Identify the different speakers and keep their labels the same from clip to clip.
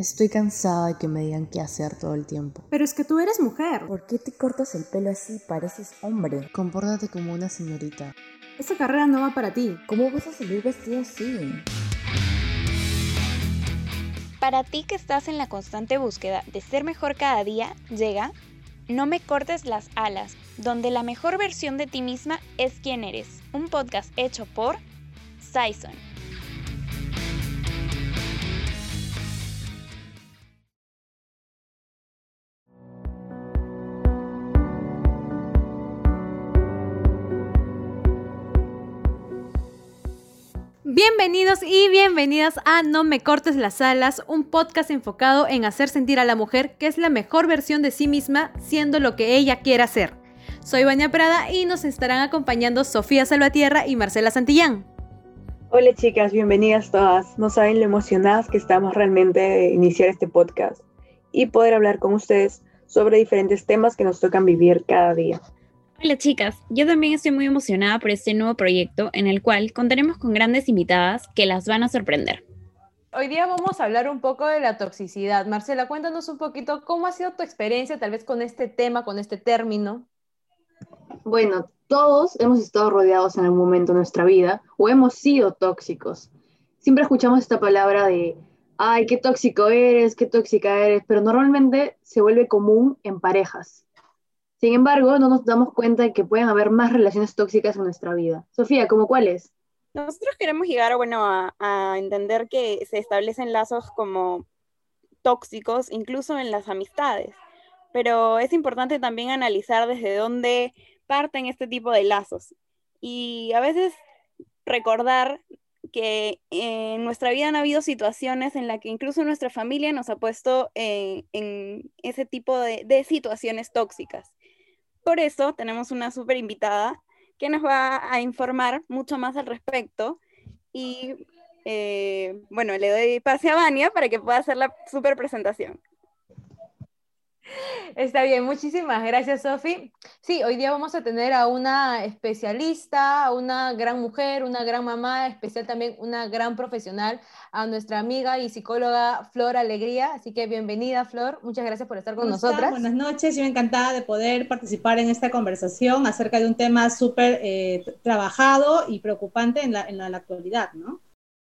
Speaker 1: Estoy cansada de que me digan qué hacer todo el tiempo.
Speaker 2: Pero es que tú eres mujer.
Speaker 1: ¿Por qué te cortas el pelo así? Pareces hombre. Compórtate como una señorita.
Speaker 2: Esa carrera no va para ti.
Speaker 1: ¿Cómo vas a salir vestido así?
Speaker 3: Para ti que estás en la constante búsqueda de ser mejor cada día, llega No me cortes las alas, donde la mejor versión de ti misma es quien eres. Un podcast hecho por Sison.
Speaker 2: Bienvenidos y bienvenidas a No me cortes las alas, un podcast enfocado en hacer sentir a la mujer que es la mejor versión de sí misma, siendo lo que ella quiera ser. Soy Vania Prada y nos estarán acompañando Sofía Salvatierra y Marcela Santillán.
Speaker 4: Hola chicas, bienvenidas todas. No saben lo emocionadas que estamos realmente de iniciar este podcast y poder hablar con ustedes sobre diferentes temas que nos tocan vivir cada día.
Speaker 3: Hola chicas, yo también estoy muy emocionada por este nuevo proyecto en el cual contaremos con grandes invitadas que las van a sorprender.
Speaker 2: Hoy día vamos a hablar un poco de la toxicidad. Marcela, cuéntanos un poquito cómo ha sido tu experiencia tal vez con este tema, con este término.
Speaker 4: Bueno, todos hemos estado rodeados en algún momento de nuestra vida o hemos sido tóxicos. Siempre escuchamos esta palabra de, ay, qué tóxico eres, qué tóxica eres, pero normalmente se vuelve común en parejas. Sin embargo, no nos damos cuenta de que pueden haber más relaciones tóxicas en nuestra vida. Sofía, ¿cómo cuáles?
Speaker 5: Nosotros queremos llegar bueno, a, entender que se establecen lazos como tóxicos, incluso en las amistades. Pero es importante también analizar desde dónde parten este tipo de lazos. Y a veces recordar que en nuestra vida han habido situaciones en las que incluso nuestra familia nos ha puesto en, en ese tipo de situaciones tóxicas. Por eso tenemos una súper invitada que nos va a informar mucho más al respecto. Y eh, bueno, le doy pase a Vania para que pueda hacer la súper presentación.
Speaker 2: Está bien, muchísimas gracias, Sofi. Sí, hoy día vamos a tener a una especialista, a una gran mujer, una gran mamá, especial también una gran profesional, a nuestra amiga y psicóloga Flor Alegría. Así que bienvenida, Flor. Muchas gracias por estar con nosotras.
Speaker 6: Buenas noches, yo encantada de poder participar en esta conversación acerca de un tema súper eh, trabajado y preocupante en la, en la, la actualidad, ¿no?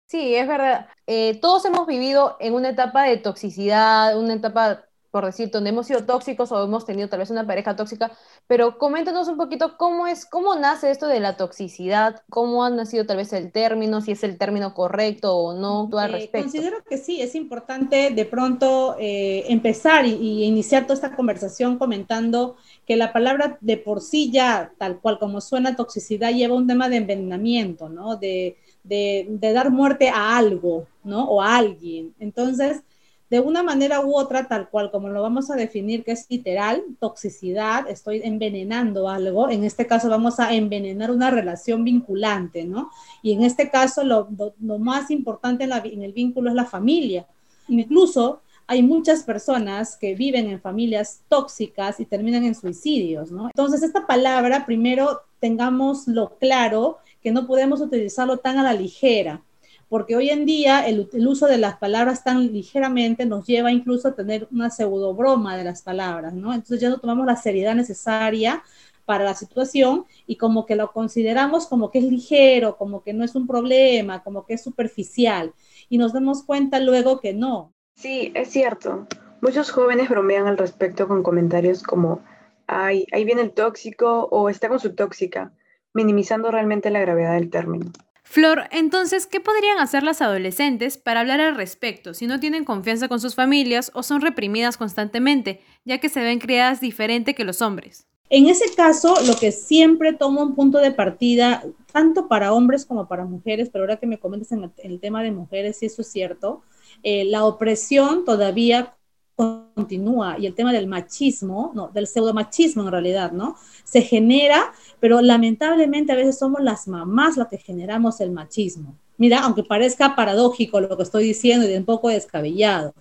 Speaker 2: Sí, es verdad. Eh, todos hemos vivido en una etapa de toxicidad, una etapa por decir, donde hemos sido tóxicos o hemos tenido tal vez una pareja tóxica, pero coméntanos un poquito cómo es, cómo nace esto de la toxicidad, cómo ha nacido tal vez el término, si es el término correcto o no, tú al
Speaker 6: Eh,
Speaker 2: respecto.
Speaker 6: considero que sí, es importante de pronto eh, empezar y, y iniciar toda esta conversación comentando que la palabra de por sí ya, tal cual como suena toxicidad, lleva un tema de envenenamiento, ¿no? De, de, de dar muerte a algo, ¿no? O a alguien. Entonces, de una manera u otra, tal cual como lo vamos a definir, que es literal, toxicidad, estoy envenenando algo, en este caso vamos a envenenar una relación vinculante, ¿no? Y en este caso lo, lo, lo más importante en, en, el vínculo es la familia. Incluso hay muchas personas que viven en familias tóxicas y terminan en suicidios, ¿no? Entonces, esta palabra, primero tengámoslo claro, que no podemos utilizarlo tan a la ligera porque hoy en día el, uso de las palabras tan ligeramente nos lleva incluso a tener una pseudo broma de las palabras, ¿no? Entonces ya no tomamos la seriedad necesaria para la situación y como que lo consideramos como que es ligero, como que no es un problema, como que es superficial y nos damos cuenta luego que no.
Speaker 4: Sí, es cierto. Muchos jóvenes bromean al respecto con comentarios como, ay, ahí viene el tóxico o está con su tóxica, minimizando realmente la gravedad del término.
Speaker 2: Flor, entonces, ¿qué podrían hacer las adolescentes para hablar al respecto si no tienen confianza con sus familias o son reprimidas constantemente, ya que se ven criadas diferente que los hombres?
Speaker 6: En ese caso, lo que siempre tomo un punto de partida, tanto para hombres como para mujeres, pero ahora que me comentas en el, tema de mujeres, si eso es cierto, eh, la opresión todavía continúa y el tema del machismo, no, del pseudomachismo en realidad, ¿no? Se genera, pero lamentablemente a veces somos las mamás las que generamos el machismo. Mira, aunque parezca paradójico lo que estoy diciendo y un poco descabellado,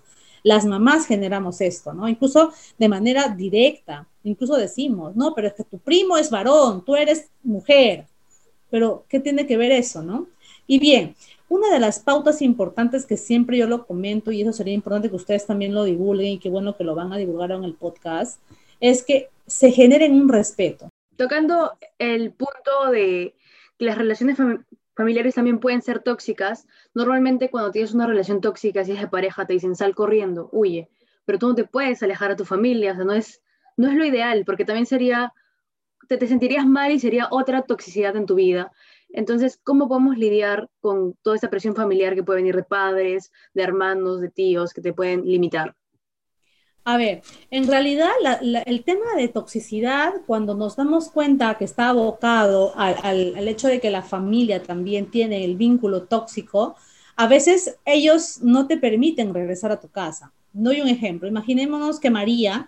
Speaker 6: las mamás generamos esto, ¿no? Incluso de manera directa, incluso decimos, no, pero es que tu primo es varón, tú eres mujer, pero ¿qué tiene que ver eso, no? Y bien, una de las pautas importantes que siempre yo lo comento, y eso sería importante que ustedes también lo divulguen, y qué bueno que lo van a divulgar en el podcast, es que se generen un respeto.
Speaker 4: Tocando el punto de que las relaciones familiares también pueden ser tóxicas, normalmente cuando tienes una relación tóxica, si es de pareja, te dicen sal corriendo, huye, pero tú no te puedes alejar a tu familia, o sea, no es, no es lo ideal, porque también sería, te, te sentirías mal y sería otra toxicidad en tu vida. Entonces, ¿cómo podemos lidiar con toda esa presión familiar que puede venir de padres, de hermanos, de tíos, que te pueden limitar?
Speaker 6: A ver, en realidad el tema de toxicidad, cuando nos damos cuenta que está abocado al, hecho de que la familia también tiene el vínculo tóxico, a veces ellos no te permiten regresar a tu casa. Doy un ejemplo. Imaginémonos que María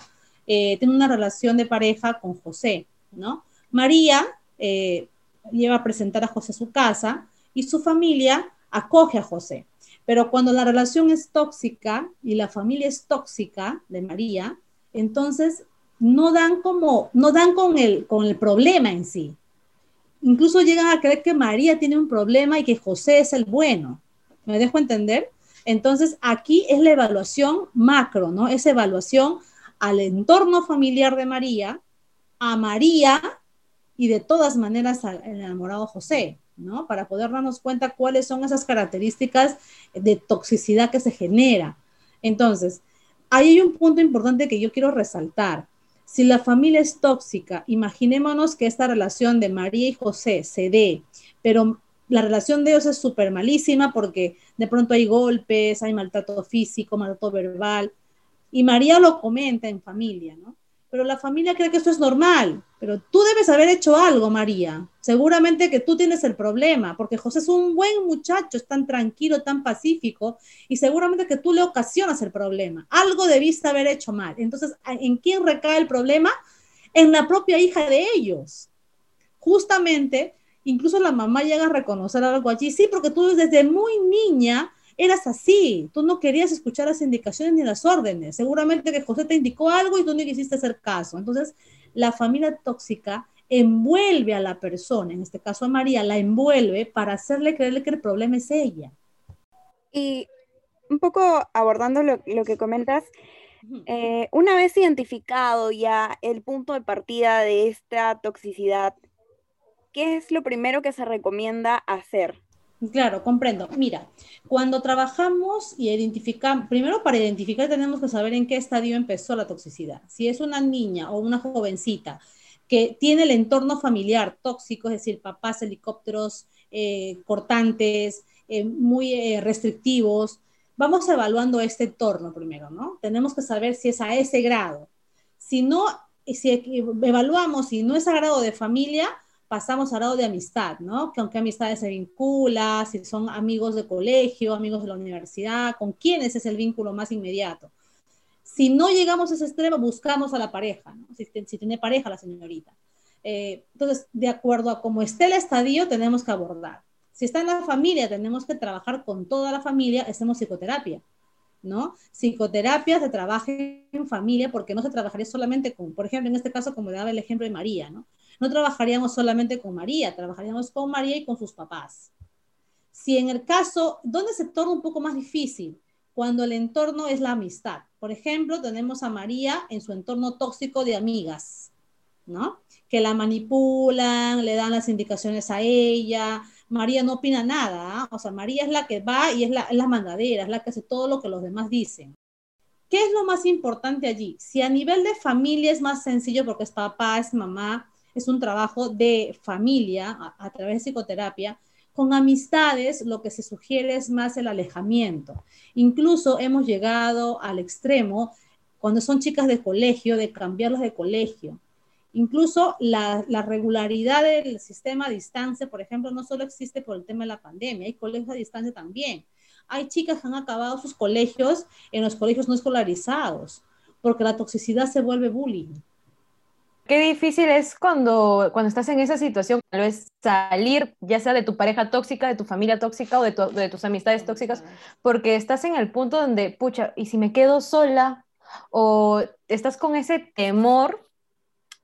Speaker 6: eh, tiene una relación de pareja con José, ¿no? María eh, lleva a presentar a José a su casa y su familia acoge a José. Pero cuando la relación es tóxica y la familia es tóxica de María, entonces no dan como, no dan con el, con el problema en sí. Incluso llegan a creer que María tiene un problema y que José es el bueno. ¿Me dejo entender? Entonces aquí es la evaluación macro, ¿no? Es evaluación al entorno familiar de María, a María y de todas maneras al enamorado José. ¿no? Para poder darnos cuenta cuáles son esas características de toxicidad que se genera. Entonces, ahí hay un punto importante que yo quiero resaltar. Si la familia es tóxica, imaginémonos que esta relación de María y José se dé, pero la relación de ellos es súper malísima porque de pronto hay golpes, hay maltrato físico, maltrato verbal, y María lo comenta en familia, ¿no? Pero la familia cree que esto es normal. Pero tú debes haber hecho algo, María. Seguramente que tú tienes el problema, porque José es un buen muchacho, es tan tranquilo, tan pacífico, y seguramente que tú le ocasionas el problema. Algo debiste haber hecho mal. Entonces, ¿en quién recae el problema? En la propia hija de ellos. Justamente, incluso la mamá llega a reconocer algo allí. Sí, porque tú desde muy niña eras así, tú no querías escuchar las indicaciones ni las órdenes. Seguramente que José te indicó algo y tú no quisiste hacer caso. Entonces, la familia tóxica envuelve a la persona, en este caso a María, la envuelve para hacerle creerle que el problema es ella.
Speaker 5: Y un poco abordando lo, que comentas, eh, una vez identificado ya el punto de partida de esta toxicidad, ¿qué es lo primero que se recomienda hacer?
Speaker 6: Claro, comprendo. Mira, cuando trabajamos y identificamos, primero para identificar tenemos que saber en qué estadio empezó la toxicidad. Si es una niña o una jovencita que tiene el entorno familiar tóxico, es decir, papás helicópteros eh, cortantes, eh, muy eh, restrictivos, vamos evaluando este entorno primero, ¿no? Tenemos que saber si es a ese grado. Si no, si evaluamos si no es a grado de familia, pasamos al lado de amistad, ¿no? Que aunque amistades se vincula, si son amigos de colegio, amigos de la universidad, con quiénes es el vínculo más inmediato. Si no llegamos a ese extremo, buscamos a la pareja, ¿no? si, tiene pareja la señorita. Eh, entonces, de acuerdo a cómo esté el estadio, tenemos que abordar. Si está en la familia, tenemos que trabajar con toda la familia, hacemos psicoterapia. ¿no? Psicoterapia se trabaja en familia porque no se trabajaría solamente con, por ejemplo, en este caso, como le daba el ejemplo de María, ¿no? No trabajaríamos solamente con María, trabajaríamos con María y con sus papás. Si en el caso, ¿dónde se torna un poco más difícil? Cuando el entorno es la amistad. Por ejemplo, tenemos a María en su entorno tóxico de amigas, ¿no? Que la manipulan, le dan las indicaciones a ella. María no opina nada, ¿ah? o sea, María es la que va y es la, es la mandadera, es la que hace todo lo que los demás dicen. ¿Qué es lo más importante allí? Si a nivel de familia es más sencillo porque es papá, es mamá, es un trabajo de familia a, través de psicoterapia. Con amistades lo que se sugiere es más el alejamiento. Incluso hemos llegado al extremo, cuando son chicas de colegio, de cambiarlas de colegio. Incluso la, la, regularidad del sistema a distancia, por ejemplo, no solo existe por el tema de la pandemia, hay colegios a distancia también. Hay chicas que han acabado sus colegios en los colegios no escolarizados, porque la toxicidad se vuelve bullying.
Speaker 2: Qué difícil es cuando, cuando estás en esa situación, tal vez salir, ya sea de tu pareja tóxica, de tu familia tóxica o de, de tus amistades tóxicas, porque estás en el punto donde, pucha, ¿y si me quedo sola? O estás con ese temor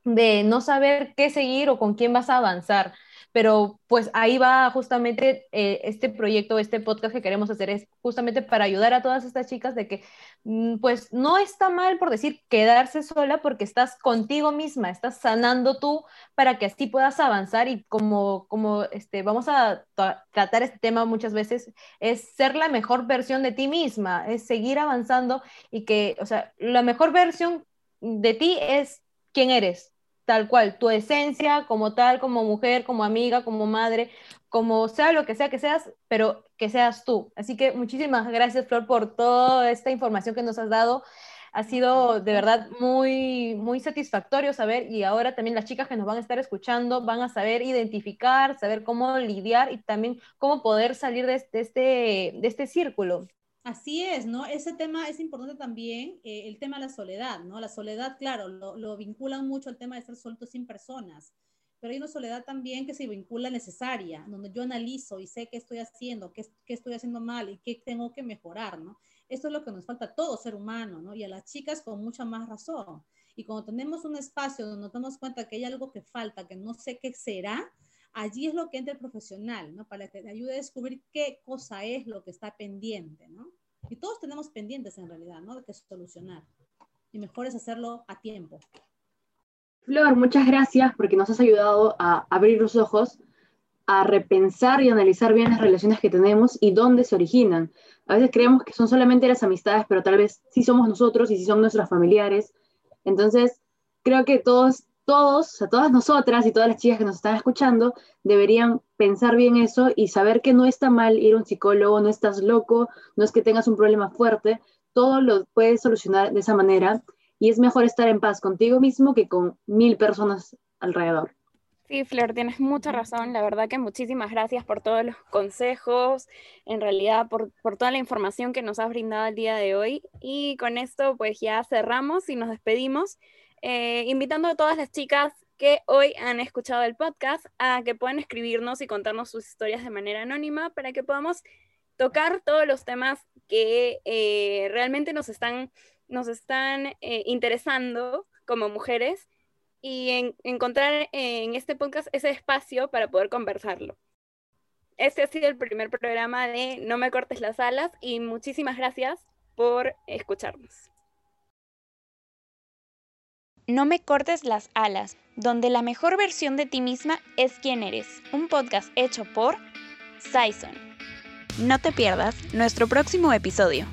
Speaker 2: de no saber qué seguir o con quién vas a avanzar. Pero pues ahí va justamente eh, este proyecto, este podcast que queremos hacer, es justamente para ayudar a todas estas chicas de que mm, pues no está mal por decir quedarse sola porque estás contigo misma, estás sanando tú para que así puedas avanzar y como, como este, vamos a tratar este tema muchas veces, es ser la mejor versión de ti misma, es seguir avanzando y que, o sea, la mejor versión de ti es quién eres, tal cual, tu esencia como tal, como mujer, como amiga, como madre, como sea lo que sea que seas, pero que seas tú. Así que muchísimas gracias, Flor, por toda esta información que nos has dado. Ha sido de verdad muy, muy satisfactorio saber y ahora también las chicas que nos van a estar escuchando van a saber identificar, saber cómo lidiar y también cómo poder salir de este, de este círculo.
Speaker 6: Así es, ¿no? Ese tema es importante también, eh, el tema de la soledad, ¿no? La soledad, claro, lo, lo, vinculan mucho al tema de estar suelto sin personas, pero hay una soledad también que se vincula necesaria, donde yo analizo y sé qué estoy haciendo, qué, qué estoy haciendo mal y qué tengo que mejorar, ¿no? Esto es lo que nos falta a todo ser humano, ¿no? Y a las chicas con mucha más razón. Y cuando tenemos un espacio donde nos damos cuenta que hay algo que falta, que no sé qué será, allí es lo que entra el profesional, ¿no? Para que te ayude a descubrir qué cosa es lo que está pendiente, ¿no? Y todos tenemos pendientes en realidad, ¿no? De que solucionar. Y mejor es hacerlo a tiempo.
Speaker 4: Flor, muchas gracias porque nos has ayudado a abrir los ojos, a repensar y analizar bien las relaciones que tenemos y dónde se originan. A veces creemos que son solamente las amistades, pero tal vez sí somos nosotros y sí son nuestros familiares. Entonces, creo que todos todos, a todas nosotras y todas las chicas que nos están escuchando, deberían pensar bien eso y saber que no está mal ir a un psicólogo, no estás loco, no es que tengas un problema fuerte, todo lo puedes solucionar de esa manera y es mejor estar en paz contigo mismo que con mil personas alrededor.
Speaker 5: Sí, Flor, tienes mucha razón. La verdad que muchísimas gracias por todos los consejos, en realidad por, por, toda la información que nos has brindado el día de hoy. Y con esto pues ya cerramos y nos despedimos. Eh, invitando a todas las chicas que hoy han escuchado el podcast a que puedan escribirnos y contarnos sus historias de manera anónima para que podamos tocar todos los temas que eh, realmente nos están, nos están eh, interesando como mujeres y encontrar en este podcast ese espacio para poder conversarlo. Este ha sido el primer programa de No me cortes las alas y muchísimas gracias por escucharnos.
Speaker 3: No me cortes las alas, donde la mejor versión de ti misma es quien eres. Un podcast hecho por Saison. No te pierdas nuestro próximo episodio.